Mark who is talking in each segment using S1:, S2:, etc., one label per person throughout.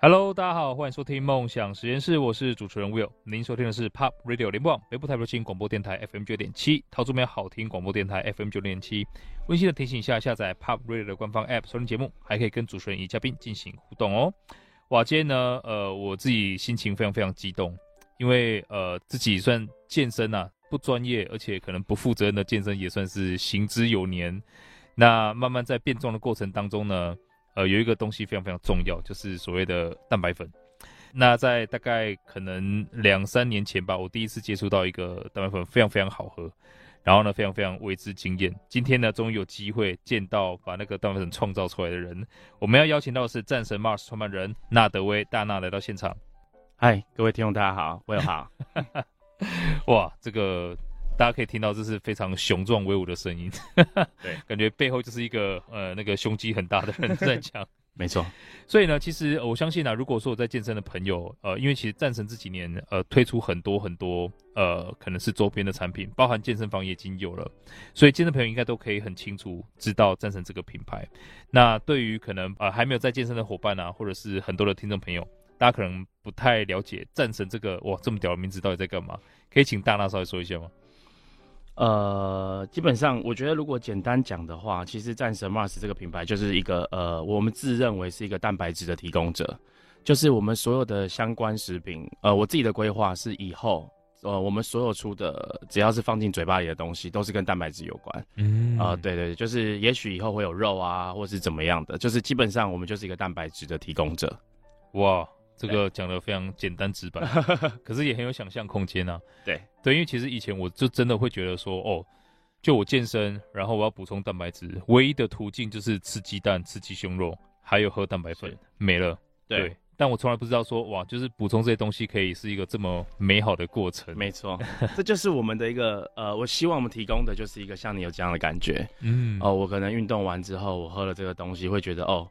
S1: Hello，大家好，欢迎收听梦想实验室，我是主持人 Will。您收听的是 Pop Radio 联播网北部台北流行广播电台 FM 九点七，桃竹苗好听广播电台 FM 九点七。温馨的提醒一下，下载 Pop Radio 的官方 App 收听节目，还可以跟主持人与嘉宾进行互动哦。哇，今天呢，呃，我自己心情非常非常激动，因为呃，自己算健身啊，不专业，而且可能不负责任的健身，也算是行之有年。那慢慢在变壮的过程当中呢。呃，有一个东西非常非常重要，就是所谓的蛋白粉。那在大概可能两三年前吧，我第一次接触到一个蛋白粉，非常非常好喝，然后呢，非常非常为之惊艳。今天呢，终于有机会见到把那个蛋白粉创造出来的人。我们要邀请到的是战神 Mars 创办人纳德威大纳来到现场。
S2: 嗨，各位听众大家好，我有好。
S1: 哇，这个。大家可以听到这是非常雄壮威武的声音，对，感觉背后就是一个呃那个胸肌很大的人在讲，
S2: 没错。
S1: 所以呢，其实我相信啊，如果说我在健身的朋友，呃，因为其实战神这几年呃推出很多很多呃可能是周边的产品，包含健身房也已经有了，所以健身朋友应该都可以很清楚知道战神这个品牌。那对于可能呃还没有在健身的伙伴啊，或者是很多的听众朋友，大家可能不太了解战神这个哇这么屌的名字到底在干嘛？可以请大娜稍微说一下吗？
S2: 呃，基本上我觉得，如果简单讲的话，其实战神 Mars 这个品牌就是一个呃，我们自认为是一个蛋白质的提供者，就是我们所有的相关食品，呃，我自己的规划是以后，呃，我们所有出的只要是放进嘴巴里的东西，都是跟蛋白质有关。嗯，啊、呃，对，对对，就是也许以后会有肉啊，或是怎么样的，就是基本上我们就是一个蛋白质的提供者。
S1: 哇。这个讲的非常简单直白，可是也很有想象空间啊。
S2: 对
S1: 对，因为其实以前我就真的会觉得说，哦，就我健身，然后我要补充蛋白质，唯一的途径就是吃鸡蛋、吃鸡胸肉，还有喝蛋白粉，没了。对，对，但我从来不知道说，哇，就是补充这些东西可以是一个这么美好的过程。
S2: 没错，这就是我们的一个呃，我希望我们提供的就是一个像你有这样的感觉。嗯，哦，我可能运动完之后，我喝了这个东西，会觉得哦，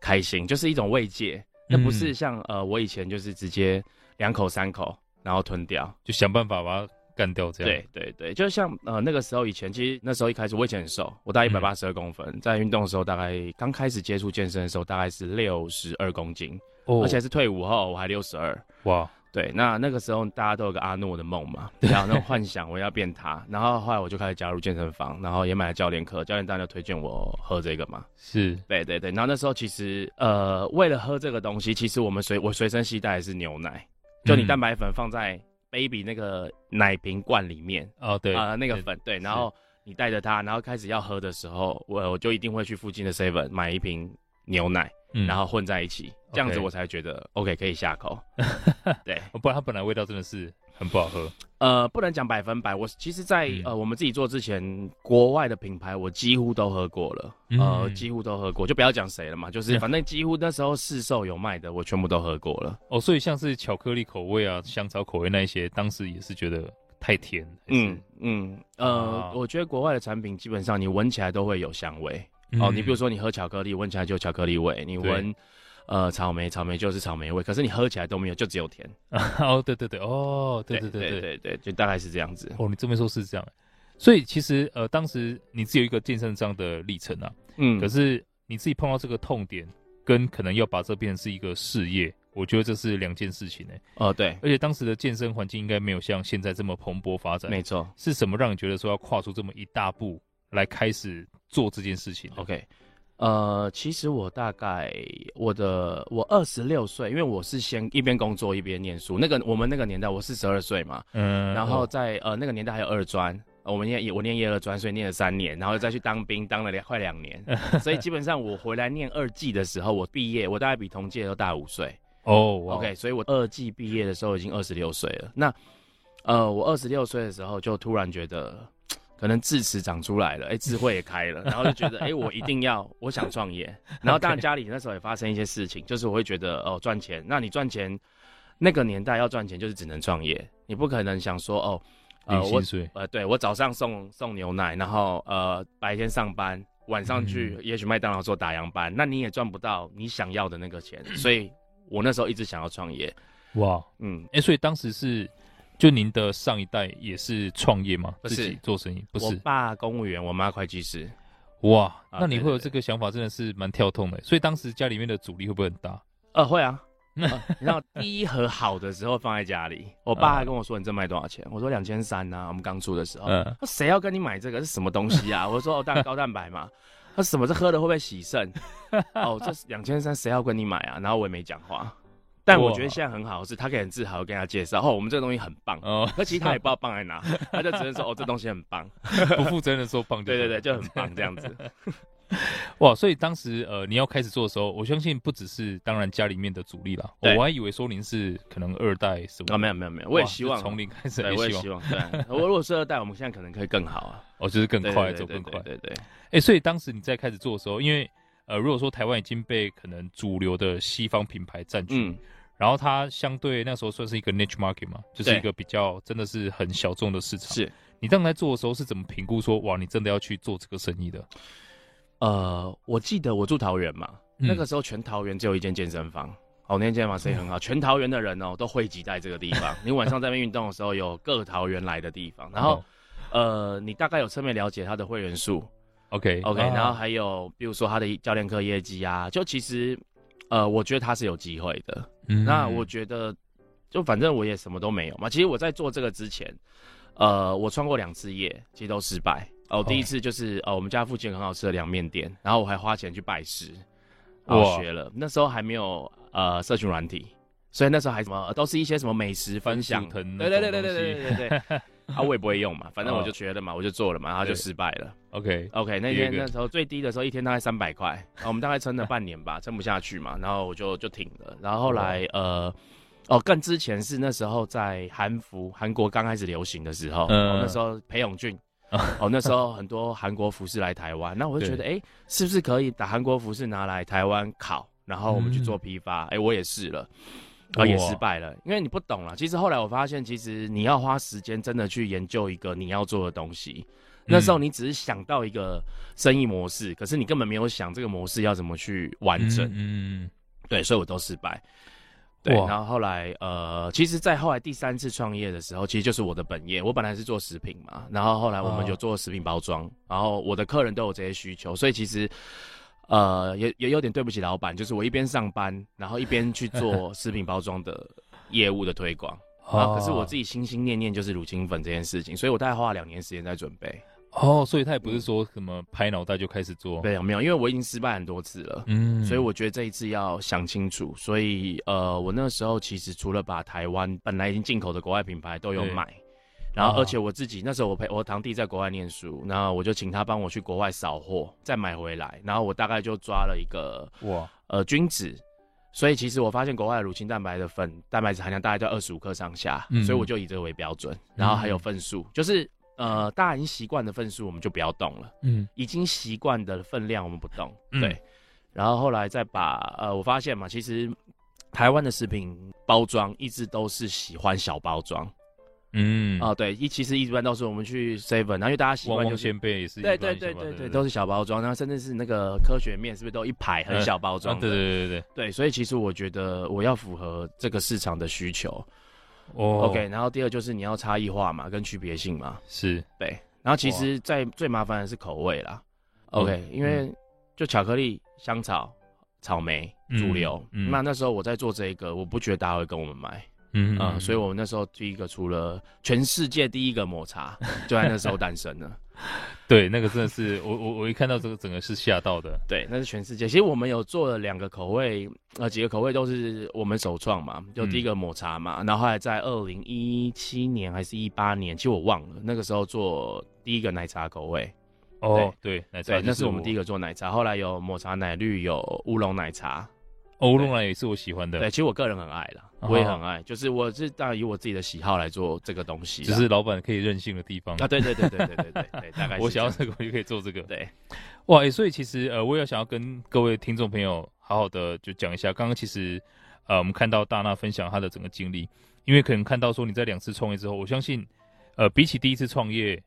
S2: 开心，就是一种慰藉。那不是像呃，我以前就是直接两口三口，然后吞掉，
S1: 就想办法把它干掉这样。
S2: 对对对，就像呃那个时候以前，其实那时候一开始我以前很瘦，我大概一百八十二公分，嗯、在运动的时候大概刚开始接触健身的时候大概是六十二公斤，哦、而且是退伍后我还六十二。哇。对，那那个时候大家都有个阿诺的梦嘛，然后那种幻想我要变他，然后后来我就开始加入健身房，然后也买了教练课，教练当然就推荐我喝这个嘛。
S1: 是，
S2: 对对对，然后那时候其实呃为了喝这个东西，其实我们随我随身携带的是牛奶，就你蛋白粉放在 baby 那个奶瓶罐里面
S1: 哦，对
S2: 啊、呃、那个粉对，然后你带着它，然后开始要喝的时候，我我就一定会去附近的 seven 买一瓶牛奶。嗯，然后混在一起，这样子我才觉得 OK 可以下口。对，
S1: 不然它本来味道真的是很不好喝。
S2: 呃，不能讲百分百，我其实在，在、嗯、呃我们自己做之前，国外的品牌我几乎都喝过了，嗯、呃，几乎都喝过，就不要讲谁了嘛，就是反正几乎那时候市售有卖的，我全部都喝过了。
S1: 哦，所以像是巧克力口味啊、香草口味那一些，当时也是觉得太甜。
S2: 嗯嗯，呃，啊、我觉得国外的产品基本上你闻起来都会有香味。哦，你比如说你喝巧克力，闻起来就巧克力味；你闻，对呃，草莓，草莓就是草莓味。可是你喝起来都没有，就只有甜。
S1: 哦，对对对，哦，对对对对
S2: 对对对，就大概是这样子。
S1: 哦，你这么说是这样。所以其实呃，当时你只有一个健身这样的历程啊，嗯，可是你自己碰到这个痛点，跟可能要把这变成是一个事业，我觉得这是两件事情呢。
S2: 哦，对，
S1: 而且当时的健身环境应该没有像现在这么蓬勃发展。
S2: 没错，
S1: 是什么让你觉得说要跨出这么一大步来开始？做这件事情
S2: ，OK，呃，其实我大概我的我二十六岁，因为我是先一边工作一边念书。那个我们那个年代我四十二岁嘛，嗯，然后在呃那个年代还有二专，我们念我念一二专，所以念了三年，然后再去当兵，当了两快两年，所以基本上我回来念二技的时候，我毕业我大概比同届都大五岁哦，OK，所以我二技毕业的时候已经二十六岁了。那呃我二十六岁的时候就突然觉得。可能智齿长出来了，哎、欸，智慧也开了，然后就觉得，哎、欸，我一定要，我想创业。然后当然家里那时候也发生一些事情，就是我会觉得，哦，赚钱，那你赚钱，那个年代要赚钱就是只能创业，你不可能想说，哦，呃，我，呃，对我早上送送牛奶，然后呃白天上班，晚上去，也许麦当劳做打烊班，嗯、那你也赚不到你想要的那个钱。所以我那时候一直想要创业。
S1: 哇，嗯，哎、欸，所以当时是就您的上一代也是创业吗？
S2: 不是，自己
S1: 做生意，不是。
S2: 我爸公务员，我妈会计师。
S1: 哇，那你会有这个想法，真的是蛮跳痛的。所以当时家里面的阻力会不会很大？
S2: 呃，会啊。呃、你知道第一盒好的时候放在家里，我爸还跟我说：“你这卖多少钱？”我说：“两千三呐。”我们刚出的时候，嗯，谁要跟你买这个是什么东西啊？我说：“哦，蛋高蛋白嘛。”他什么？是喝的会不会洗肾？哦，这两千三，谁要跟你买啊？然后我也没讲话。但我觉得现在很好，是他可以很自豪跟他介绍：“哦，我们这个东西很棒。”哦，可其实他也不知道 棒在哪，他就只能说：“哦，这东西很棒。”
S1: 不负责任的说棒，
S2: 对对对，就很棒这样子。
S1: 哇，所以当时呃，你要开始做的时候，我相信不只是当然家里面的阻力啦，我还以为说您是可能二代什么？
S2: 啊，没有没有没有，我也希望
S1: 从零开始，
S2: 我也希望。对，我如果是二代，我们现在可能可以更好啊，
S1: 哦，就是更快，走更快，
S2: 对对对。
S1: 哎，所以当时你在开始做的时候，因为呃，如果说台湾已经被可能主流的西方品牌占据，然后它相对那时候算是一个 niche market 嘛，就是一个比较真的是很小众的市场。
S2: 是。
S1: 你当时在做的时候是怎么评估说，哇，你真的要去做这个生意的？
S2: 呃，我记得我住桃园嘛，嗯、那个时候全桃园只有一间健身房，哦，那间健身房生意很好，全桃园的人哦都汇集在这个地方。你晚上在那边运动的时候，有各桃园来的地方。然后，哦、呃，你大概有侧面了解他的会员数
S1: ，OK。
S2: OK，然后还有比如说他的教练课业绩啊，就其实，呃，我觉得他是有机会的。嗯、那我觉得，就反正我也什么都没有嘛。其实我在做这个之前，呃，我创过两次业，其实都失败。哦，第一次就是呃，我们家附近很好吃的凉面店，然后我还花钱去拜师，我学了。那时候还没有呃社群软体，所以那时候还什么都是一些什么美食分享，对对对对对对对对对。啊，我也不会用嘛，反正我就学了嘛，我就做了嘛，然后就失败了。
S1: OK
S2: OK，那天那时候最低的时候一天大概三百块，我们大概撑了半年吧，撑不下去嘛，然后我就就停了。然后后来呃，哦，更之前是那时候在韩服韩国刚开始流行的时候，那时候裴勇俊。哦，那时候很多韩国服饰来台湾，那我就觉得，哎、欸，是不是可以把韩国服饰拿来台湾烤，然后我们去做批发？哎、嗯欸，我也试了，啊，也失败了，因为你不懂了。其实后来我发现，其实你要花时间真的去研究一个你要做的东西。那时候你只是想到一个生意模式，可是你根本没有想这个模式要怎么去完整。嗯，嗯对，所以我都失败。对，然后后来呃，其实，在后来第三次创业的时候，其实就是我的本业。我本来是做食品嘛，然后后来我们就做食品包装，哦、然后我的客人都有这些需求，所以其实呃，也也有点对不起老板，就是我一边上班，然后一边去做食品包装的业务的推广。啊、哦，可是我自己心心念念就是乳清粉这件事情，所以我大概花了两年时间在准备。
S1: 哦，所以他也不是说什么拍脑袋就开始做，
S2: 没有没有，因为我已经失败很多次了，嗯，所以我觉得这一次要想清楚。所以呃，我那时候其实除了把台湾本来已经进口的国外品牌都有买，对然后而且我自己、哦、那时候我陪我堂弟在国外念书，然后我就请他帮我去国外扫货，再买回来，然后我大概就抓了一个哇呃均值，所以其实我发现国外的乳清蛋白的粉蛋白质含量大概在二十五克上下，嗯、所以我就以这个为标准，然后还有份数，嗯、就是。呃，大家已经习惯的份数，我们就不要动了。嗯，已经习惯的分量，我们不动。嗯、对，然后后来再把呃，我发现嘛，其实台湾的食品包装一直都是喜欢小包装。嗯，啊、呃，对，一其实一般都是我们去 seven，然后因为大家习惯就是
S1: 仙贝也是，
S2: 对对对对对，都是小包装，然后甚至是那个科学面，是不是都一排很小包装、嗯啊？对对对对对，对，所以其实我觉得我要符合这个市场的需求。哦、oh.，OK，然后第二就是你要差异化嘛，跟区别性嘛，
S1: 是
S2: 对。然后其实，在最麻烦的是口味啦，OK，、嗯、因为就巧克力、香草、草莓主流，那那时候我在做这个，我不觉得大家会跟我们买，嗯啊、呃，所以我们那时候第一个出了全世界第一个抹茶，就在那时候诞生了。
S1: 对，那个真的是我我我一看到这个整个是吓到的。
S2: 对，那是全世界。其实我们有做了两个口味，呃，几个口味都是我们首创嘛。就第一个抹茶嘛，嗯、然后后来在二零一七年还是一八年，其实我忘了那个时候做第一个奶茶口味。
S1: 哦，对，奶茶，
S2: 对，那是我们第一个做奶茶。后来有抹茶奶绿，有乌龙奶茶。
S1: 乌龙兰也是我喜欢的。
S2: 对，其实我个人很爱啦。我也很爱，就是我是当然以我自己的喜好来做这个东西，
S1: 只是老板可以任性的地方
S2: 啊！对对对对对对对对，大概
S1: 我想要这个我就可以做这个。
S2: 对，
S1: 哇、欸，所以其实呃，我也想要跟各位听众朋友好好的就讲一下，刚刚其实呃，我们看到大娜分享她的整个经历，因为可能看到说你在两次创业之后，我相信呃，比起第一次创业，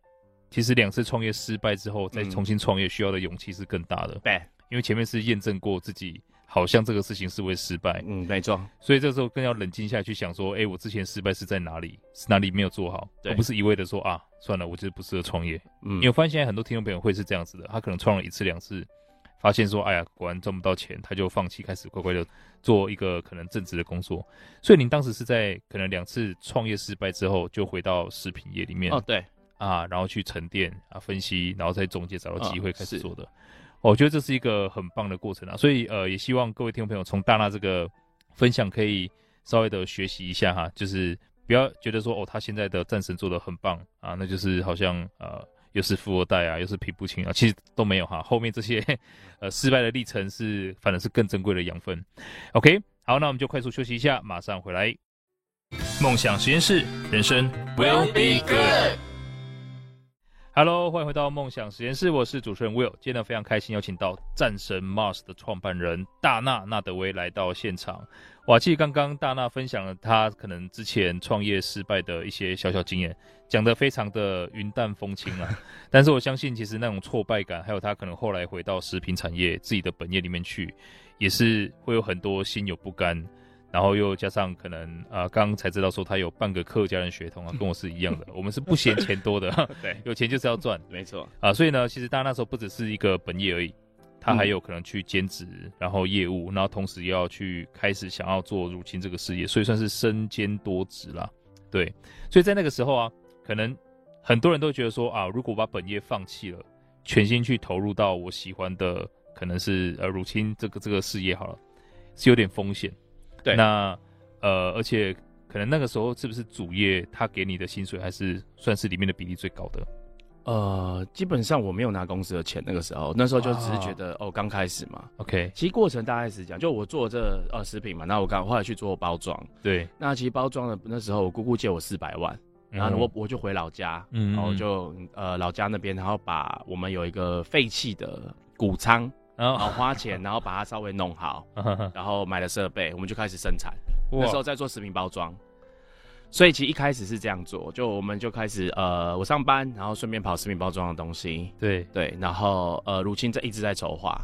S1: 其实两次创业失败之后再重新创业需要的勇气是更大的。
S2: 对，
S1: 因为前面是验证过自己好像这个事情是会失败，
S2: 嗯，没错。
S1: 所以这时候更要冷静下来去想说，哎，我之前失败是在哪里？是哪里没有做好？而不是一味的说啊，算了，我就是不适合创业。嗯，因为我发现现在很多听众朋友会是这样子的，他可能创了一次两次。发现说，哎呀，果然赚不到钱，他就放弃，开始乖乖的做一个可能正职的工作。所以您当时是在可能两次创业失败之后，就回到食品业里面。
S2: 哦，对，
S1: 啊，然后去沉淀啊，分析，然后再总结，找到机会开始做的。哦，我觉得这是一个很棒的过程啊。所以呃，也希望各位听众朋友从大娜这个分享可以稍微的学习一下哈，就是不要觉得说哦，他现在的战神做的很棒啊，那就是好像呃。又是富二代啊，又是平步青啊，其实都没有哈。后面这些呃失败的历程是，反而是更珍贵的养分。OK，好，那我们就快速休息一下，马上回来。梦想实验室，人生 will be good。Hello，欢迎回到梦想实验室，我是主持人 Will。今天呢，非常开心邀请到战神 Mars 的创办人大纳纳德威来到现场。哇，其实刚刚大纳分享了他可能之前创业失败的一些小小经验，讲得非常的云淡风轻啊。但是我相信，其实那种挫败感，还有他可能后来回到食品产业自己的本业里面去，也是会有很多心有不甘。然后又加上可能啊，刚刚才知道说他有半个客家人血统啊，跟我是一样的。我们是不嫌钱多的，
S2: 对，
S1: 有钱就是要赚，
S2: 没错
S1: 啊。所以呢，其实大家那时候不只是一个本业而已，他还有可能去兼职，然后业务，然后同时要去开始想要做乳清这个事业，所以算是身兼多职啦。对，所以在那个时候啊，可能很多人都觉得说啊，如果我把本业放弃了，全心去投入到我喜欢的，可能是呃乳清这个这个事业好了，是有点风险。
S2: 对，
S1: 那呃，而且可能那个时候是不是主业他给你的薪水还是算是里面的比例最高的？
S2: 呃，基本上我没有拿公司的钱，那个时候，那时候就只是觉得哦，刚开始嘛。
S1: OK，
S2: 其实过程大概是这样，就我做这呃食品嘛，那我刚后来去做包装。
S1: 对，
S2: 那其实包装的那时候，我姑姑借我四百万，然后我我就回老家，嗯，然后就呃老家那边，然后把我们有一个废弃的谷仓。然后花钱，然后把它稍微弄好，然后买了设备，我们就开始生产。那时候在做食品包装，所以其实一开始是这样做，就我们就开始呃，我上班，然后顺便跑食品包装的东西。
S1: 对
S2: 对，然后呃，如青在一直在筹划。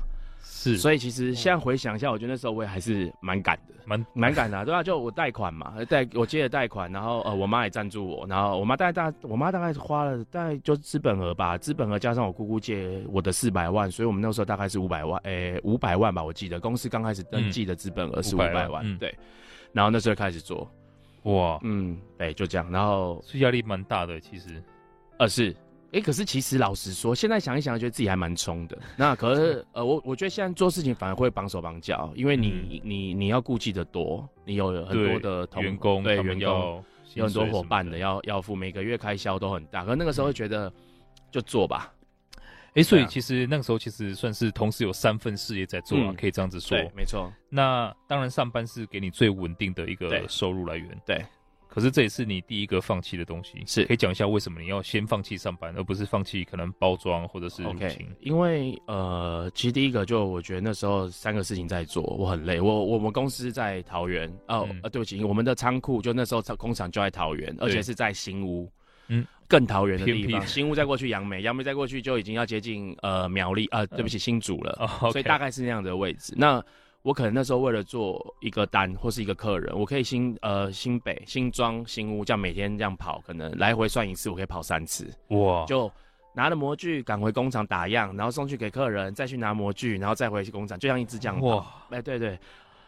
S1: 是，
S2: 所以其实现在回想一下，我觉得那时候我也还是蛮赶的，蛮蛮赶的，对啊？就我贷款嘛，贷我借了贷款，然后呃，我妈也赞助我，然后我妈大概大，我妈大概花了大概就资本额吧，资本额加上我姑姑借我的四百万，所以我们那时候大概是五百万，诶，五百万吧，我记得公司刚开始登记的资本额是五百万，嗯，对，然后那时候开始做，
S1: 哇，
S2: 嗯，对，就这样，然后
S1: 是压力蛮大的，其实，
S2: 呃，是。哎、欸，可是其实老实说，现在想一想，觉得自己还蛮冲的。那可是，呃，我我觉得现在做事情反而会绑手绑脚，因为你、嗯、你你要顾忌的多，你有很多的同
S1: 员工，
S2: 对员工有很多伙伴的要要付，每个月开销都很大。可是那个时候会觉得，就做吧。
S1: 哎、所以其实那个时候其实算是同时有三份事业在做啊，嗯、可以这样子说。
S2: 对，没错。
S1: 那当然，上班是给你最稳定的一个收入来源。
S2: 对。对
S1: 可是这也是你第一个放弃的东西，
S2: 是
S1: 可以讲一下为什么你要先放弃上班，而不是放弃可能包装或者是
S2: 因为呃，其实第一个就我觉得那时候三个事情在做，我很累。我我们公司在桃园哦，呃、嗯，对不起，我们的仓库就那时候工厂就在桃园，而且是在新屋，嗯，更桃园的地方。偏新屋再过去杨梅，杨梅再过去就已经要接近呃苗栗，呃，对不起，新竹了。所以大概是那样的位置。那我可能那时候为了做一个单或是一个客人，我可以新呃新北新庄新屋这样每天这样跑，可能来回算一次，我可以跑三次。哇！就拿了模具赶回工厂打样，然后送去给客人，再去拿模具，然后再回去工厂，就像一只这样跑。哇！哎，对对，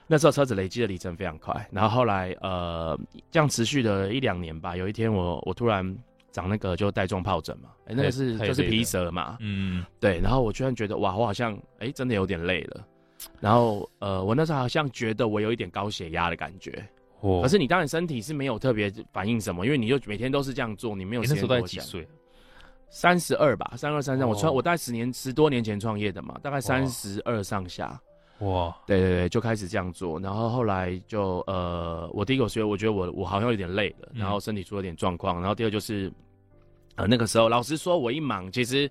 S2: 那时候车子累积的里程非常快。然后后来呃这样持续的一两年吧。有一天我我突然长那个就带状疱疹嘛，哎那个是就是皮蛇嘛，嗯对。然后我居然觉得哇，我好像哎真的有点累了。然后，呃，我那时候好像觉得我有一点高血压的感觉，哦，可是你当然身体是没有特别反应什么，因为你就每天都是这样做，你没有时间多想。那时候几岁？三十二吧，三二三三。我创，我大概十年十多年前创业的嘛，大概三十二上下。哇，对对对，就开始这样做。然后后来就，呃，我第一个觉得，我觉得我我好像有点累了，然后身体出了点状况。然后第二就是，呃，那个时候老实说，我一忙，其实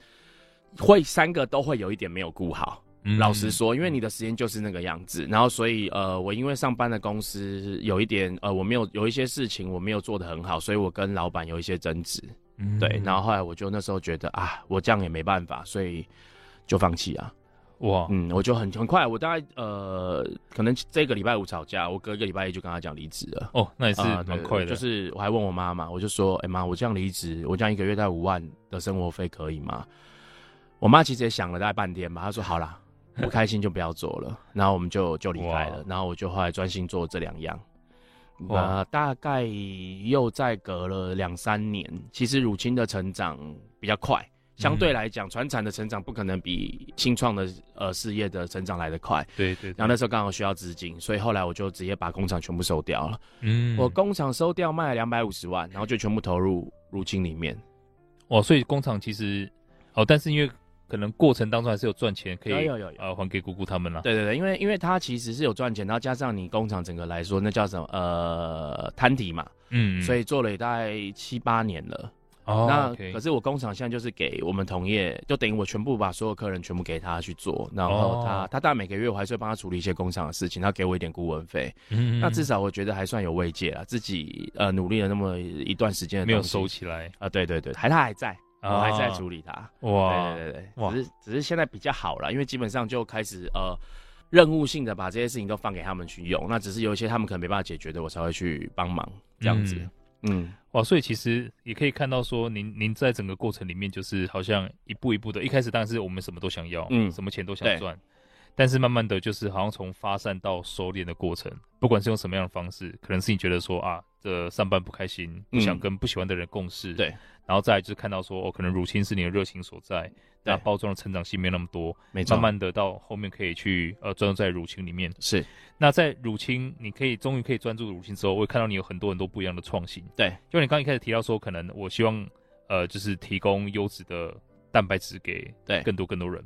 S2: 会三个都会有一点没有顾好。老实说，因为你的时间就是那个样子，然后所以呃，我因为上班的公司有一点呃，我没有有一些事情我没有做得很好，所以我跟老板有一些争执。嗯，对。然后后来我就那时候觉得啊，我这样也没办法，所以就放弃啊。
S1: 哇，
S2: 嗯，我就很很快，我大概呃，可能这个礼拜五吵架，我隔一个礼拜一就跟他讲离职了。
S1: 哦，那也是蛮快的。
S2: 就是我还问我妈妈，我就说，哎、欸、妈，我这样离职，我这样一个月带五万的生活费可以吗？我妈其实也想了大概半天吧，她说好啦，不开心就不要做了。然后我们就就离开了，然后我就后来专心做这两样。呃，大概又再隔了两三年，其实乳清的成长比较快。相对来讲，传产的成长不可能比新创的呃事业的成长来得快。
S1: 对，对对。
S2: 然后那时候刚好需要资金，所以后来我就直接把工厂全部收掉了。嗯。我工厂收掉卖了两百五十万，然后就全部投入乳清里面。
S1: 哦，所以工厂其实哦，但是因为可能过程当中还是有赚钱，可以
S2: 有有有
S1: 呃还给姑姑他们了。
S2: 对对对，因为因为他其实是有赚钱，然后加上你工厂整个来说，那叫什么呃摊底嘛。嗯。所以做了也大概七八年了。哦，那可是我工厂现在就是给我们同业，就等于我全部把所有客人全部给他去做，然后他、哦、他大概每个月我还是会帮他处理一些工厂的事情，他给我一点顾问费，嗯，那至少我觉得还算有慰藉了，自己呃努力了那么一段时间，
S1: 没有收起来
S2: 啊，对对对，还他还在，哦、我还在处理他，哇，对对对对，只是只是现在比较好了，因为基本上就开始呃任务性的把这些事情都放给他们去用，那只是有一些他们可能没办法解决的，我才会去帮忙这样子。嗯
S1: 嗯，哇，所以其实也可以看到说，您您在整个过程里面，就是好像一步一步的，一开始当然是我们什么都想要，嗯，什么钱都想赚，但是慢慢的就是好像从发散到收敛的过程，不管是用什么样的方式，可能是你觉得说啊，这上班不开心，不想跟不喜欢的人共事，对。然后再来就是看到说，哦，可能乳清是你的热情所在，那包装的成长性没那么多，没错。慢慢的到后面可以去呃专注在乳清里面。
S2: 是，
S1: 那在乳清，你可以终于可以专注乳清之后，我会看到你有很多很多不一样的创新。
S2: 对，
S1: 就你刚一开始提到说，可能我希望呃就是提供优质的蛋白质给对更多更多人，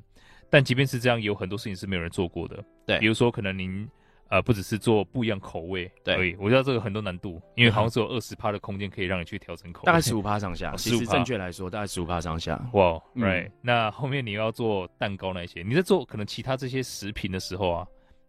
S1: 但即便是这样，也有很多事情是没有人做过的。对，比如说可能您。呃，不只是做不一样口味，对，我知道这个很多难度，因为好像只有二十趴的空间可以让你去调整口味，
S2: 大概十五趴上下。其实正确来说，大概十五趴上下。
S1: 哇，right，那后面你要做蛋糕那些，你在做可能其他这些食品的时候啊，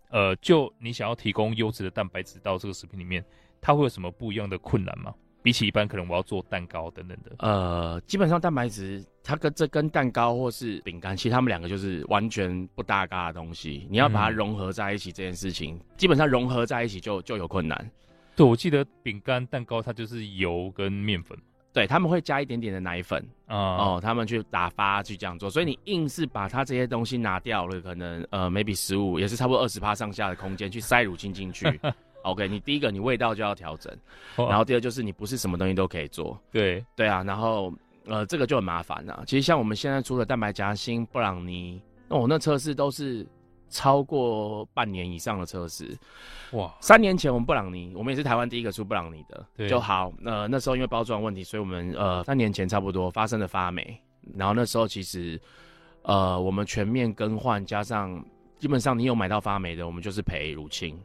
S1: 呃，就你想要提供优质的蛋白质到这个食品里面，它会有什么不一样的困难吗？比起一般可能我要做蛋糕等等的，
S2: 呃，基本上蛋白质它跟这跟蛋糕或是饼干，其实它们两个就是完全不搭嘎的东西。你要把它融合在一起这件事情，嗯、基本上融合在一起就就有困难。
S1: 对，我记得饼干、蛋糕它就是油跟面粉，
S2: 对，他们会加一点点的奶粉啊，嗯、哦，他们去打发去这样做。所以你硬是把它这些东西拿掉了，可能呃，maybe 十五也是差不多二十趴上下的空间去塞乳清进去。OK，你第一个你味道就要调整，然后第二就是你不是什么东西都可以做，
S1: 对
S2: 对啊，然后呃这个就很麻烦了。其实像我们现在出的蛋白夹心布朗尼，那我那测试都是超过半年以上的测试，哇！三年前我们布朗尼，我们也是台湾第一个出布朗尼的，对就好。呃那时候因为包装问题，所以我们呃三年前差不多发生了发霉，然后那时候其实呃我们全面更换，加上基本上你有买到发霉的，我们就是赔乳清。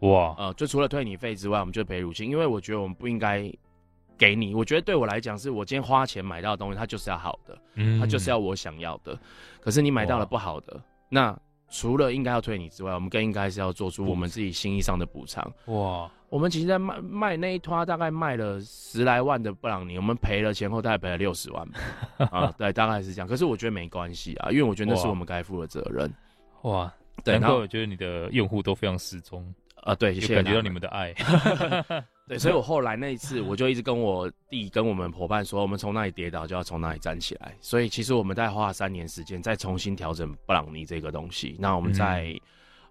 S2: 哇，呃，就除了退你费之外，我们就赔乳清，因为我觉得我们不应该给你。我觉得对我来讲，是我今天花钱买到的东西，它就是要好的，嗯，它就是要我想要的。可是你买到了不好的，那除了应该要退你之外，我们更应该是要做出我们自己心意上的补偿。哇，我们其实在卖卖那一拖大概卖了十来万的布朗尼，我们赔了前后大概赔了六十万吧。啊，对，大概是这样。可是我觉得没关系啊，因为我觉得那是我们该负的责任。
S1: 哇，对，然后我觉得你的用户都非常失踪。
S2: 啊，对，
S1: 感觉到你们的爱。
S2: 对，所以 我后来那一次，我就一直跟我弟、跟我们伙伴说，我们从那里跌倒就要从那里站起来。所以其实我们在花了三年时间，再重新调整布朗尼这个东西。那我们在、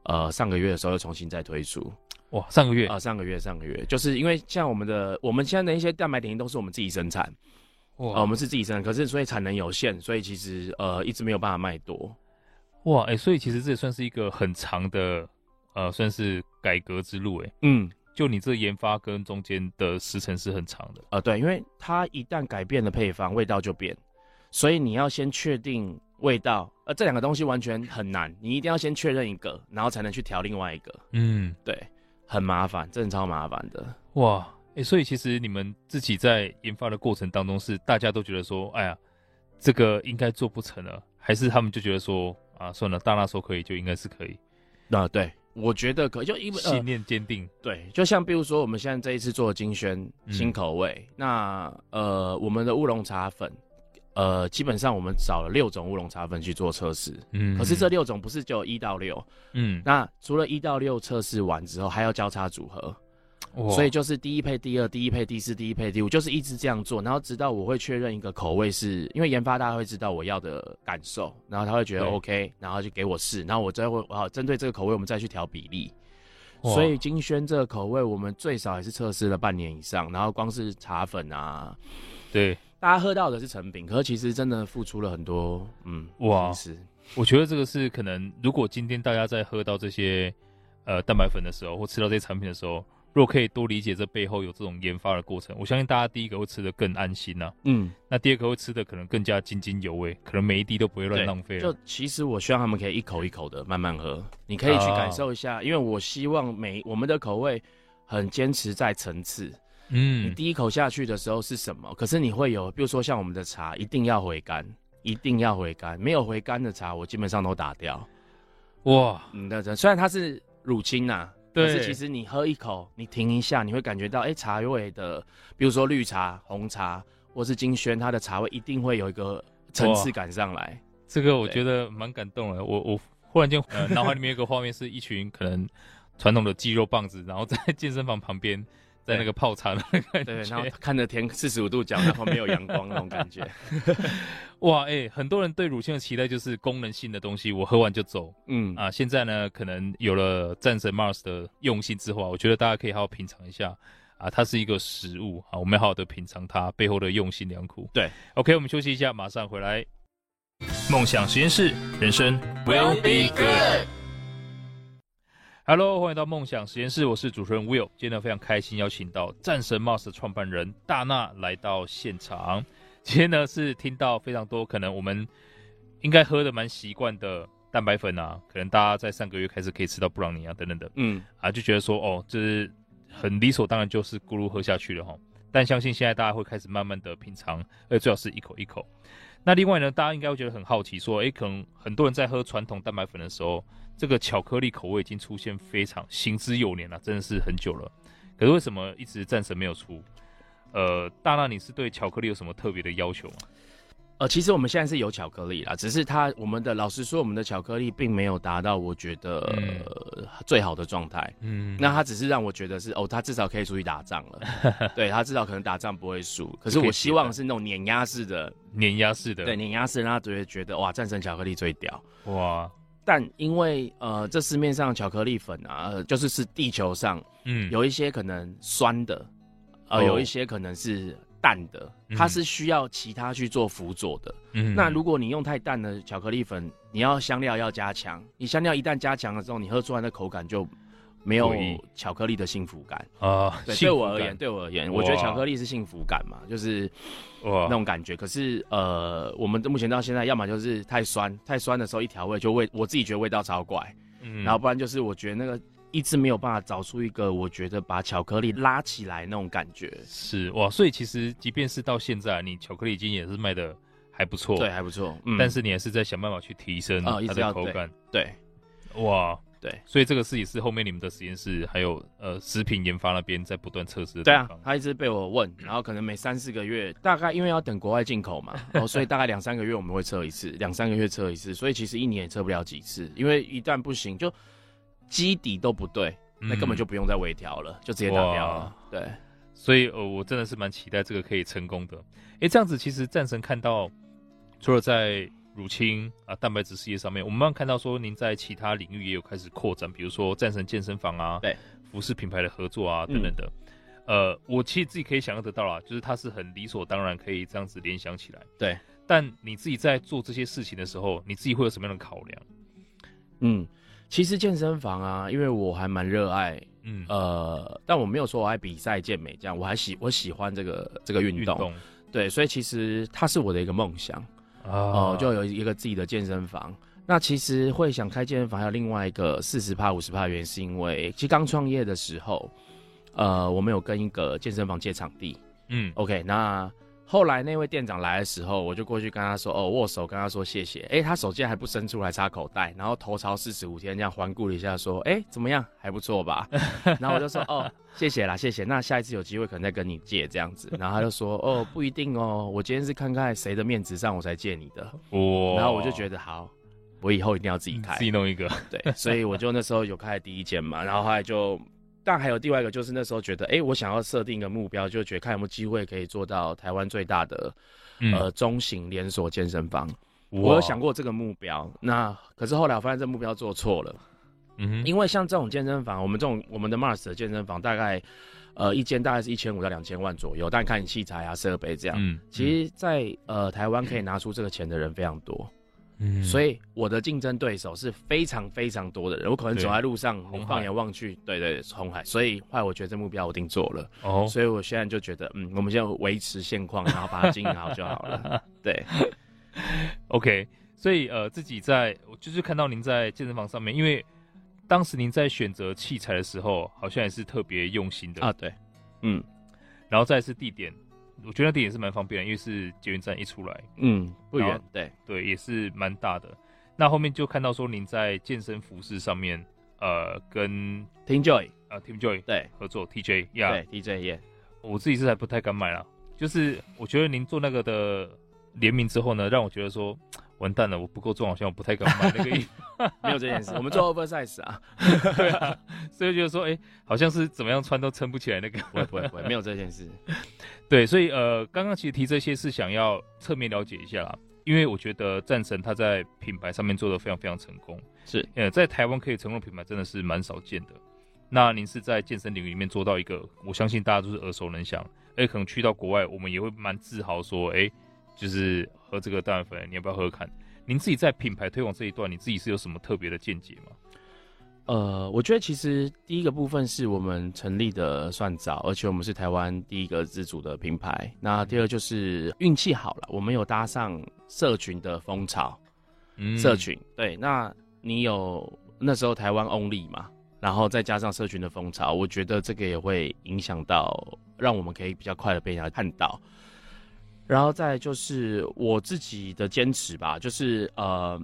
S2: 嗯、呃上个月的时候又重新再推出。
S1: 哇，上个月啊、
S2: 呃，上个月，上个月，就是因为像我们的，我们现在的一些蛋白点心都是我们自己生产。哇、呃，我们是自己生产，可是所以产能有限，所以其实呃一直没有办法卖多。
S1: 哇，哎、欸，所以其实这也算是一个很长的。呃，算是改革之路哎。嗯，就你这研发跟中间的时程是很长的。
S2: 呃，对，因为它一旦改变了配方，味道就变，所以你要先确定味道。呃，这两个东西完全很难，你一定要先确认一个，然后才能去调另外一个。嗯，对，很麻烦，真的超麻烦的。
S1: 哇，哎、欸，所以其实你们自己在研发的过程当中，是大家都觉得说，哎呀，这个应该做不成了，还是他们就觉得说，啊，算了，大那说可以就应该是可以。
S2: 那、呃、对。我觉得可就因为
S1: 信念坚定，
S2: 对，就像比如说我们现在这一次做的金萱新口味，嗯、那呃我们的乌龙茶粉。呃，基本上我们找了六种乌龙茶粉去做测试，嗯，可是这六种不是就一到六，嗯，那除了一到六测试完之后，还要交叉组合，哇所以就是第一配第二，第一配第四，第一配第五，就是一直这样做，然后直到我会确认一个口味是，因为研发大家会知道我要的感受，然后他会觉得 OK，然后就给我试，然后我再会啊针对这个口味我们再去调比例，所以金轩这个口味我们最少也是测试了半年以上，然后光是茶粉啊，
S1: 对。
S2: 大家喝到的是成品，可是其实真的付出了很多，嗯，哇，是，
S1: 我觉得这个是可能，如果今天大家在喝到这些呃蛋白粉的时候，或吃到这些产品的时候，如果可以多理解这背后有这种研发的过程，我相信大家第一个会吃的更安心呐、啊，嗯，那第二个会吃的可能更加津津有味，可能每一滴都不会乱浪费。
S2: 就其实我希望他们可以一口一口的慢慢喝，你可以去感受一下，哦、因为我希望每我们的口味很坚持在层次。嗯，你第一口下去的时候是什么？可是你会有，比如说像我们的茶，一定要回甘，一定要回甘，没有回甘的茶，我基本上都打掉。哇，嗯，对对，虽然它是乳清呐，对，可是其实你喝一口，你停一下，你会感觉到，哎、欸，茶味的，比如说绿茶、红茶，或是金萱，它的茶味一定会有一个层次感上来。
S1: 这个我觉得蛮感动的。我我忽然间呃，脑海里面有个画面，是一群可能传统的肌肉棒子，然后在健身房旁边。在那个泡茶的那个感觉，对，然后
S2: 看着天四十五度角，然后没有阳光那种感觉，
S1: 哇，哎、欸，很多人对乳清的期待就是功能性的东西，我喝完就走，嗯啊，现在呢，可能有了战神 Mars 的用心之后啊，我觉得大家可以好好品尝一下啊，它是一个食物啊，我们要好好的品尝它背后的用心良苦。
S2: 对
S1: ，OK，我们休息一下，马上回来。梦想实验室，人生 will be good。Hello，欢迎到梦想实验室，我是主持人 Will。今天呢，非常开心邀请到战神 Mars 的创办人大娜来到现场。今天呢是听到非常多可能我们应该喝的蛮习惯的蛋白粉啊，可能大家在上个月开始可以吃到布朗尼啊等等的，嗯啊就觉得说哦，这是很理所当然就是咕噜喝下去了哈。但相信现在大家会开始慢慢的品尝，而且最好是一口一口。那另外呢，大家应该会觉得很好奇，说诶，可能很多人在喝传统蛋白粉的时候。这个巧克力口味已经出现非常行之有年了，真的是很久了。可是为什么一直暂时没有出？呃，大纳，你是对巧克力有什么特别的要求吗？
S2: 呃，其实我们现在是有巧克力啦，只是它我们的老实说，我们的巧克力并没有达到我觉得、嗯呃、最好的状态。嗯，那它只是让我觉得是哦，它至少可以出去打仗了。对，它至少可能打仗不会输。可是我希望是那种碾压式的，
S1: 碾压式的，
S2: 对，碾压式让他就会觉得哇，战神巧克力最屌哇。但因为呃，这市面上巧克力粉啊，呃、就是是地球上，嗯，有一些可能酸的，呃，哦、有一些可能是淡的，它是需要其他去做辅佐的。嗯，那如果你用太淡的巧克力粉，你要香料要加强，你香料一旦加强了之后，你喝出来的口感就。没有巧克力的幸福感啊！对，对我而言，对我而言，我觉得巧克力是幸福感嘛，就是那种感觉。可是呃，我们目前到现在，要么就是太酸，太酸的时候一调味就味，我自己觉得味道超怪。嗯，然后不然就是我觉得那个一直没有办法找出一个我觉得把巧克力拉起来那种感觉。
S1: 是哇，所以其实即便是到现在，你巧克力已经也是卖的还不错，
S2: 对，还不错。
S1: 嗯，但是你还是在想办法去提升它的口感。
S2: 对，
S1: 哇。
S2: 对，
S1: 所以这个事也是后面你们的实验室还有呃食品研发那边在不断测试。
S2: 对啊，他一直被我问，然后可能每三四个月，大概因为要等国外进口嘛，哦，所以大概两三个月我们会测一次，两三个月测一次，所以其实一年也测不了几次，因为一旦不行就基底都不对，那根本就不用再微调了，就直接打掉了。对，
S1: 所以呃我真的是蛮期待这个可以成功的。哎，这样子其实战神看到除了在乳清啊，蛋白质事业上面，我们慢慢看到说，您在其他领域也有开始扩展，比如说战神健身房啊，对，服饰品牌的合作啊等等的。嗯、呃，我其实自己可以想象得到啦，就是它是很理所当然可以这样子联想起来。
S2: 对，
S1: 但你自己在做这些事情的时候，你自己会有什么样的考量？
S2: 嗯，其实健身房啊，因为我还蛮热爱，嗯呃，但我没有说我爱比赛健美这样，我还喜我喜欢这个这个运动，对，所以其实它是我的一个梦想。哦、呃，就有一个自己的健身房。那其实会想开健身房，还有另外一个四十趴、五十趴原因，是因为其实刚创业的时候，呃，我们有跟一个健身房借场地。嗯，OK，那后来那位店长来的时候，我就过去跟他说：“哦，握手，跟他说谢谢。”哎，他手机还不伸出来插口袋，然后头朝四十五天这样环顾了一下，说：“哎，怎么样？还不错吧？” 然后我就说：“哦，谢谢啦，谢谢。那下一次有机会可能再跟你借这样子。”然后他就说：“哦，不一定哦，我今天是看看谁的面子上我才借你的。”哇！然后我就觉得好，我以后一定要自己开，
S1: 自己弄一个。
S2: 对，所以我就那时候有开第一间嘛，然后后来就。但还有另外一个，就是那时候觉得，哎、欸，我想要设定一个目标，就觉得看有没有机会可以做到台湾最大的，嗯、呃，中型连锁健身房。我有想过这个目标，那可是后来我发现这个目标做错了。嗯，因为像这种健身房，我们这种我们的 Mars 的健身房，大概呃一间大概是一千五到两千万左右，但看你器材啊、设备这样。嗯，其实在，在呃台湾可以拿出这个钱的人非常多。嗯，所以我的竞争对手是非常非常多的人，我可能走在路上，你放眼望去，对对，红海。所以后来我觉得这目标我定做了，哦，所以我现在就觉得，嗯，我们先维持现况，然后把它经营好就好了。对
S1: ，OK。所以呃，自己在就是看到您在健身房上面，因为当时您在选择器材的时候，好像也是特别用心的
S2: 啊。对，嗯，
S1: 然后再是地点。我觉得那点也是蛮方便的，因为是捷运站一出来，
S2: 嗯，不远，对
S1: 对，也是蛮大的。那后面就看到说您在健身服饰上面，呃，跟
S2: Team Joy
S1: 啊 Team Joy
S2: 对
S1: 合作，TJ 呀，
S2: 对 TJ 耶，
S1: 我自己是还不太敢买啦，就是我觉得您做那个的联名之后呢，让我觉得说。完蛋了，我不够重，好像我不太敢买那个衣服。
S2: 没有这件事，我们做 oversize 啊，
S1: 对啊，所以觉得说，哎、欸，好像是怎么样穿都撑不起来那个。
S2: 不会不会不会，没有这件事。
S1: 对，所以呃，刚刚其实提这些是想要侧面了解一下啦，因为我觉得战神他在品牌上面做的非常非常成功，
S2: 是
S1: 呃，在台湾可以成功的品牌真的是蛮少见的。那您是在健身领域里面做到一个，我相信大家都是耳熟能详，哎，可能去到国外，我们也会蛮自豪说，哎、欸。就是喝这个蛋白粉，你要不要喝喝看？您自己在品牌推广这一段，你自己是有什么特别的见解吗？
S2: 呃，我觉得其实第一个部分是我们成立的算早，而且我们是台湾第一个自主的品牌。那第二就是运气好了，我们有搭上社群的风潮。嗯，社群对，那你有那时候台湾 Only 嘛，然后再加上社群的风潮，我觉得这个也会影响到，让我们可以比较快的被人家看到。然后再就是我自己的坚持吧，就是呃，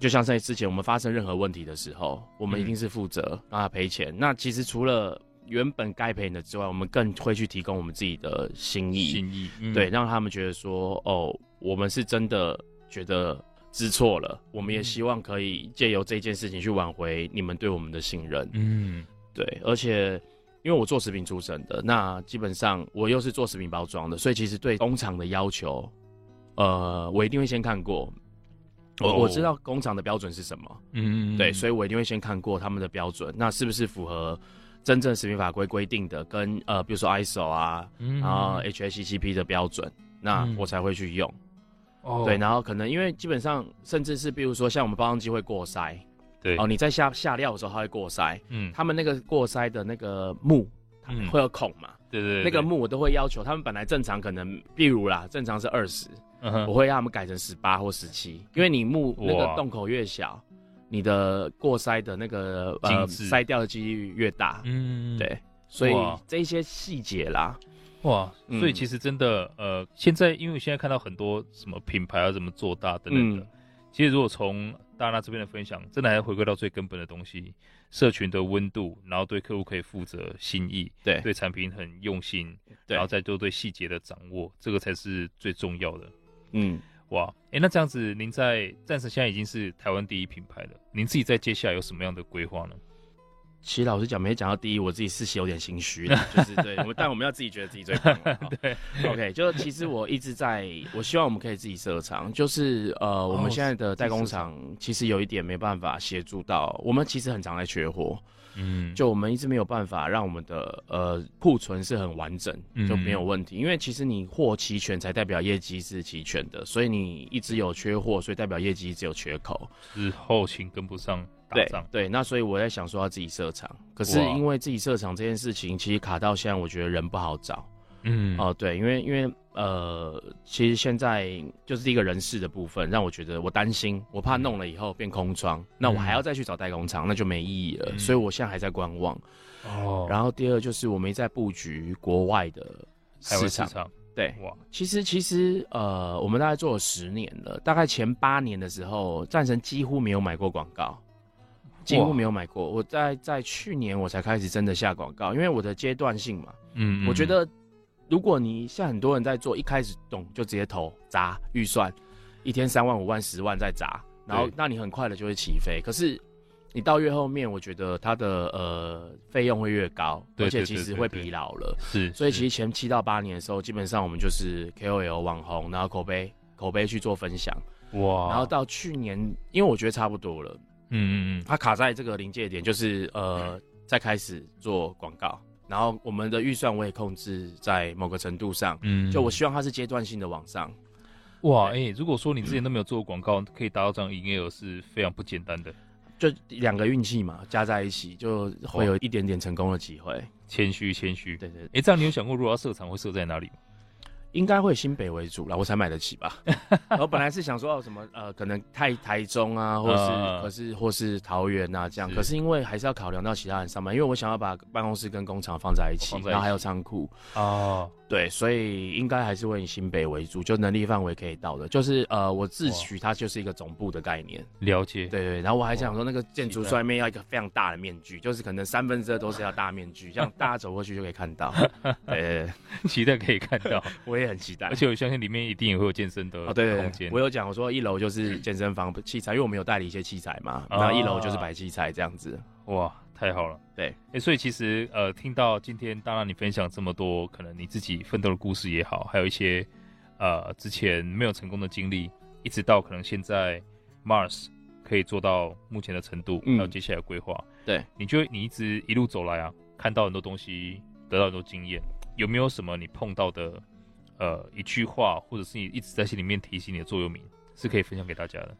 S2: 就像在之前我们发生任何问题的时候，我们一定是负责让他赔钱。嗯、那其实除了原本该赔的之外，我们更会去提供我们自己的心意，
S1: 心意，嗯、
S2: 对，让他们觉得说，哦，我们是真的觉得知错了，我们也希望可以借由这件事情去挽回你们对我们的信任。嗯，对，而且。因为我做食品出身的，那基本上我又是做食品包装的，所以其实对工厂的要求，呃，我一定会先看过。我、oh. 我知道工厂的标准是什么，嗯、mm，hmm. 对，所以我一定会先看过他们的标准，那是不是符合真正食品法规规定的，跟呃，比如说 ISO 啊，mm hmm. 然后 HACCP 的标准，那我才会去用。哦，oh. 对，然后可能因为基本上，甚至是比如说像我们包装机会过筛。
S1: 对。
S2: 哦，你在下下料的时候，它会过筛。嗯，他们那个过筛的那个木，嗯，会有孔嘛？对，对對，那个木我都会要求，他们本来正常可能，比如啦，正常是二十，我会让他们改成十八或十七，因为你木那个洞口越小，你的过筛的那个呃筛掉的几率越大。嗯，对，所以哇。这一些细节啦，
S1: 哇，所以其实真的呃，现在因为现在看到很多什么品牌要怎么做大等等的，嗯、其实如果从大家这边的分享，真的还要回归到最根本的东西，社群的温度，然后对客户可以负责心意，对，对产品很用心，对然后再做对细节的掌握，这个才是最重要的。嗯，哇，哎，那这样子，您在暂时现在已经是台湾第一品牌了，您自己在接下来有什么样的规划呢？
S2: 其实老实讲，没讲到第一，我自己是有点心虚的，就是对，我但我们要自己觉得自己最棒。对，OK，就其实我一直在，我希望我们可以自己设厂，就是呃，哦、我们现在的代工厂其实有一点没办法协助到，我们其实很常在缺货，嗯，就我们一直没有办法让我们的呃库存是很完整，就没有问题，嗯、因为其实你货齐全才代表业绩是齐全的，所以你一直有缺货，所以代表业绩一直有缺口，
S1: 是后勤跟不上。
S2: 对对，那所以我在想说要自己设厂，可是因为自己设厂这件事情，其实卡到现在，我觉得人不好找。嗯，哦、呃，对，因为因为呃，其实现在就是第一个人事的部分，让我觉得我担心，我怕弄了以后变空窗，嗯、那我还要再去找代工厂，那就没意义了。嗯、所以我现在还在观望。哦。然后第二就是我没在布局国外的市场。市场对，哇，其实其实呃，我们大概做了十年了，大概前八年的时候，战神几乎没有买过广告，几乎没有买过。我在在去年我才开始真的下广告，因为我的阶段性嘛，嗯，嗯，我觉得如果你像很多人在做，一开始懂就直接投砸预算，一天三万五万十万再砸，然后那你很快的就会起飞，可是。你到越后面，我觉得它的呃费用会越高，而且其实会疲劳了。是，所以其实前七到八年的时候，基本上我们就是 KOL 网红，然后口碑口碑去做分享。哇！然后到去年，因为我觉得差不多了，嗯嗯嗯，它卡在这个临界点，就是呃再开始做广告，然后我们的预算我也控制在某个程度上，嗯，就我希望它是阶段性的往上。
S1: 哇，哎、欸，如果说你之前都没有做过广告，可以达到这样营业额是非常不简单的。
S2: 就两个运气嘛，加在一起就会有一点点成功的机会。
S1: 谦虚，谦虚。
S2: 对，对對。
S1: 哎、欸，这样你有想过，如果要设厂，会设在哪里？
S2: 应该会新北为主啦，我才买得起吧。我本来是想说哦，什么呃，可能台台中啊，或是、呃、可是或是桃园啊这样。是可是因为还是要考量到其他人上班，因为我想要把办公室跟工厂放在一起，一起然后还有仓库。哦。对，所以应该还是会以新北为主，就能力范围可以到的。就是呃，我自诩它就是一个总部的概念。
S1: 了解。
S2: 对，对对。然后我还想说，那个建筑外面要一个非常大的面具，就是可能三分之二都是要大面具，这样大家走过去就可以看到。对，
S1: 期待可以看到。
S2: 我也很期待，
S1: 而且我相信里面一定也会有健身的空间。哦，对空间，
S2: 我有讲，我说一楼就是健身房器材，因为我们有代理一些器材嘛，然后一楼就是摆器材这样子。
S1: 哇。太好了，对，哎、欸，所以其实呃，听到今天当然你分享这么多，可能你自己奋斗的故事也好，还有一些呃之前没有成功的经历，一直到可能现在 Mars 可以做到目前的程度，还有接下来的规划，
S2: 对，
S1: 你觉得你一直一路走来啊，看到很多东西，得到很多经验，有没有什么你碰到的呃一句话，或者是你一直在心里面提醒你的座右铭，是可以分享给大家的？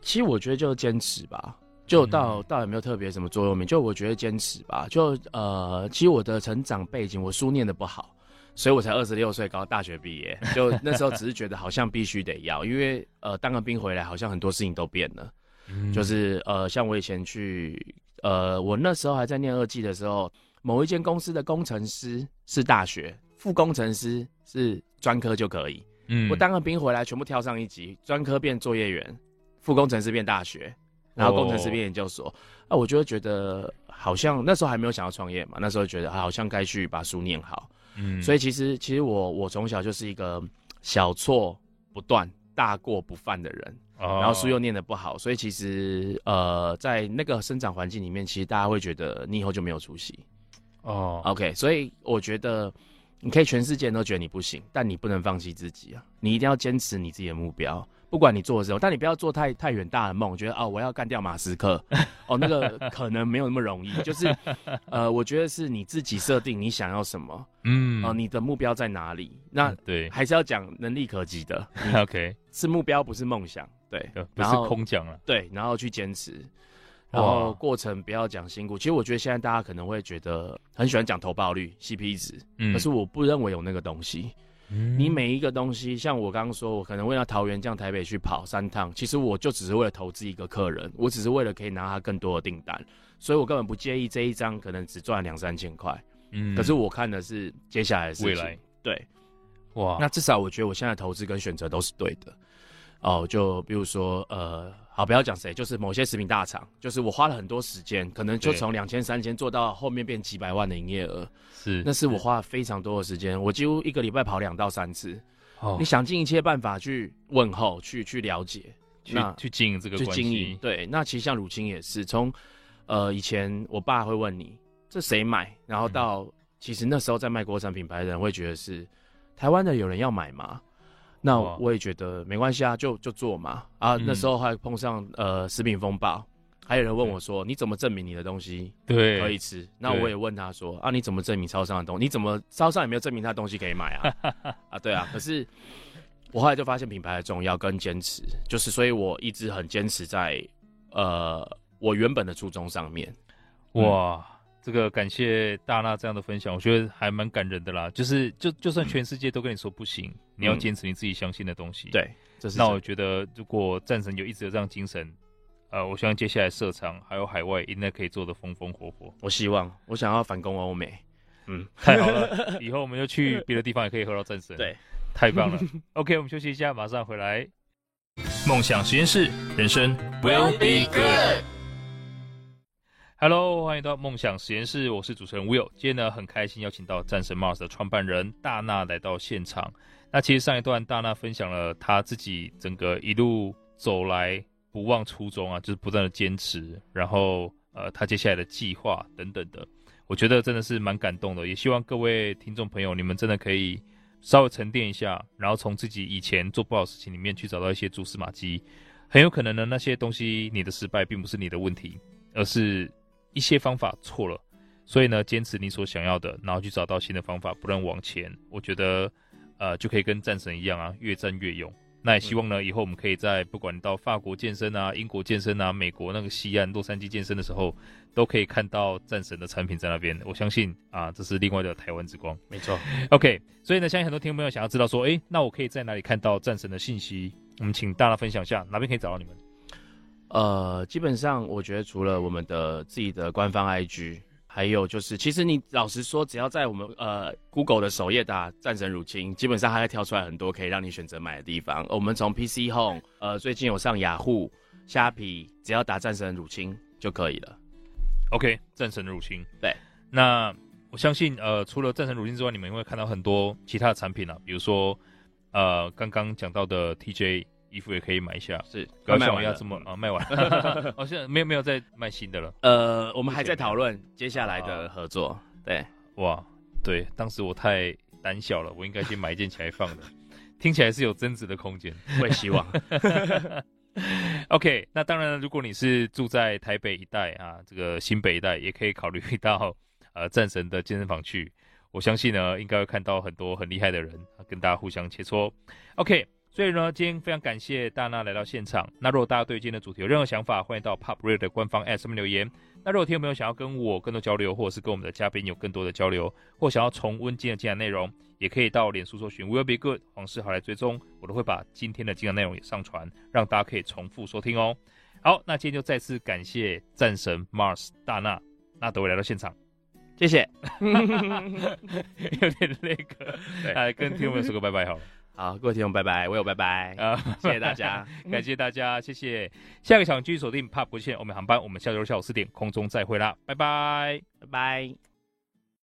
S2: 其实我觉得就是坚持吧。就到到也没有特别什么座右铭？就我觉得坚持吧。就呃，其实我的成长背景，我书念的不好，所以我才二十六岁高大学毕业。就那时候只是觉得好像必须得要，因为呃当个兵回来，好像很多事情都变了。嗯、就是呃像我以前去呃我那时候还在念二技的时候，某一间公司的工程师是大学，副工程师是专科就可以。嗯，我当个兵回来，全部跳上一级，专科变作业员，副工程师变大学。然后工程师变研究所，oh. 啊，我就觉得好像那时候还没有想要创业嘛，那时候觉得好像该去把书念好，嗯，所以其实其实我我从小就是一个小错不断、大过不犯的人，oh. 然后书又念得不好，所以其实呃在那个生长环境里面，其实大家会觉得你以后就没有出息，哦、oh.，OK，所以我觉得你可以全世界人都觉得你不行，但你不能放弃自己啊，你一定要坚持你自己的目标。不管你做的时候，但你不要做太太远大的梦，觉得哦，我要干掉马斯克，哦，那个可能没有那么容易。就是，呃，我觉得是你自己设定你想要什么，嗯，哦，你的目标在哪里？那对，还是要讲能力可及的。OK，是目标不是梦想，对，
S1: 不是空讲了。
S2: 对，然后去坚持，然后过程不要讲辛苦。其实我觉得现在大家可能会觉得很喜欢讲投报率、CP 值，嗯，可是我不认为有那个东西。你每一个东西，像我刚刚说，我可能为了桃园这样台北去跑三趟，其实我就只是为了投资一个客人，我只是为了可以拿他更多的订单，所以我根本不介意这一张可能只赚两三千块。嗯，可是我看的是接下来的事情。未来。对，哇，那至少我觉得我现在投资跟选择都是对的。哦，就比如说，呃，好，不要讲谁，就是某些食品大厂，就是我花了很多时间，可能就从两千、三千做到后面变几百万的营业额，是，那是我花了非常多的时间，我几乎一个礼拜跑两到三次，哦，你想尽一切办法去问候，去去了解，
S1: 去那去经营这个关系，去经营，
S2: 对，那其实像乳清也是，从呃以前我爸会问你这谁买，然后到、嗯、其实那时候在卖国产品牌的人会觉得是台湾的有人要买吗？那我也觉得没关系啊，就就做嘛。啊，嗯、那时候还碰上呃食品风暴，还有人问我说：“你怎么证明你的东西对可以吃？”那我也问他说：“啊，你怎么证明超商的东西？你怎么超商也没有证明他的东西可以买啊？” 啊，对啊。可是我后来就发现品牌的重要跟坚持，就是所以我一直很坚持在呃我原本的初衷上面。
S1: 哇。嗯这个感谢大娜这样的分享，我觉得还蛮感人的啦。就是就就算全世界都跟你说不行，嗯、你要坚持你自己相信的东西。
S2: 对，
S1: 那我觉得如果战神有一直有这样精神，呃，我希望接下来设厂还有海外应该可以做的风风火火。
S2: 我希望，我想要反攻欧美。嗯，
S1: 太好了，以后我们就去别的地方也可以喝到战神。
S2: 对，
S1: 太棒了。OK，我们休息一下，马上回来。梦想实验室，人生 will be good。Hello，欢迎到梦想实验室，我是主持人 Will。今天呢，很开心邀请到战神 Mars 的创办人大纳来到现场。那其实上一段大纳分享了他自己整个一路走来不忘初衷啊，就是不断的坚持，然后呃，他接下来的计划等等的，我觉得真的是蛮感动的。也希望各位听众朋友，你们真的可以。稍微沉淀一下，然后从自己以前做不好事情里面去找到一些蛛丝马迹，很有可能呢，那些东西你的失败并不是你的问题，而是一些方法错了。所以呢，坚持你所想要的，然后去找到新的方法，不断往前。我觉得，呃，就可以跟战神一样啊，越战越勇。那也希望呢，以后我们可以在不管到法国健身啊、英国健身啊、美国那个西岸洛杉矶健身的时候，都可以看到战神的产品在那边。我相信啊，这是另外的台湾之光。
S2: 没错。
S1: OK，所以呢，相信很多听众朋友想要知道说，诶，那我可以在哪里看到战神的信息？我们请大家分享一下，哪边可以找到你们？
S2: 呃，基本上我觉得除了我们的自己的官方 IG。还有就是，其实你老实说，只要在我们呃 Google 的首页打“战神入侵”，基本上它会跳出来很多可以让你选择买的地方。我们从 PC Home，呃，最近有上雅虎、虾皮，只要打“战神入侵”就可以了。
S1: OK，战神入侵。
S2: 对，
S1: 那我相信，呃，除了战神入侵之外，你们会看到很多其他的产品啊，比如说，呃，刚刚讲到的 TJ。衣服也可以买一下，
S2: 是，
S1: 不要像我一样这么啊卖完，好 像、哦、没有没有再卖新的了。
S2: 呃，我们还在讨论接下来的合作。啊、对，
S1: 哇，对，当时我太胆小了，我应该先买一件起来放的，听起来是有增值的空间，
S2: 我也希望。
S1: OK，那当然，如果你是住在台北一带啊，这个新北一带，也可以考虑到呃战神的健身房去，我相信呢，应该会看到很多很厉害的人跟大家互相切磋。OK。所以呢，今天非常感谢大纳来到现场。那如果大家对今天的主题有任何想法，欢迎到 Pop Radio 的官方 App 上面留言。那如果听众朋友想要跟我更多交流，或者是跟我们的嘉宾有更多的交流，或想要重温今天的精彩内容，也可以到脸书搜寻 Will Be Good 黄世豪来追踪，我都会把今天的精彩内容也上传，让大家可以重复收听哦。好，那今天就再次感谢战神 Mars 大娜，那各位来到现场，
S2: 谢谢。
S1: 有点那个，来跟听众朋友说个拜拜好了。
S2: 好，各位听众，拜拜，我有拜拜啊！谢谢大家，
S1: 感谢大家，谢谢。下个场继续锁定国际线欧美航班，我们下周下午四点空中再会啦，拜拜，
S2: 拜拜。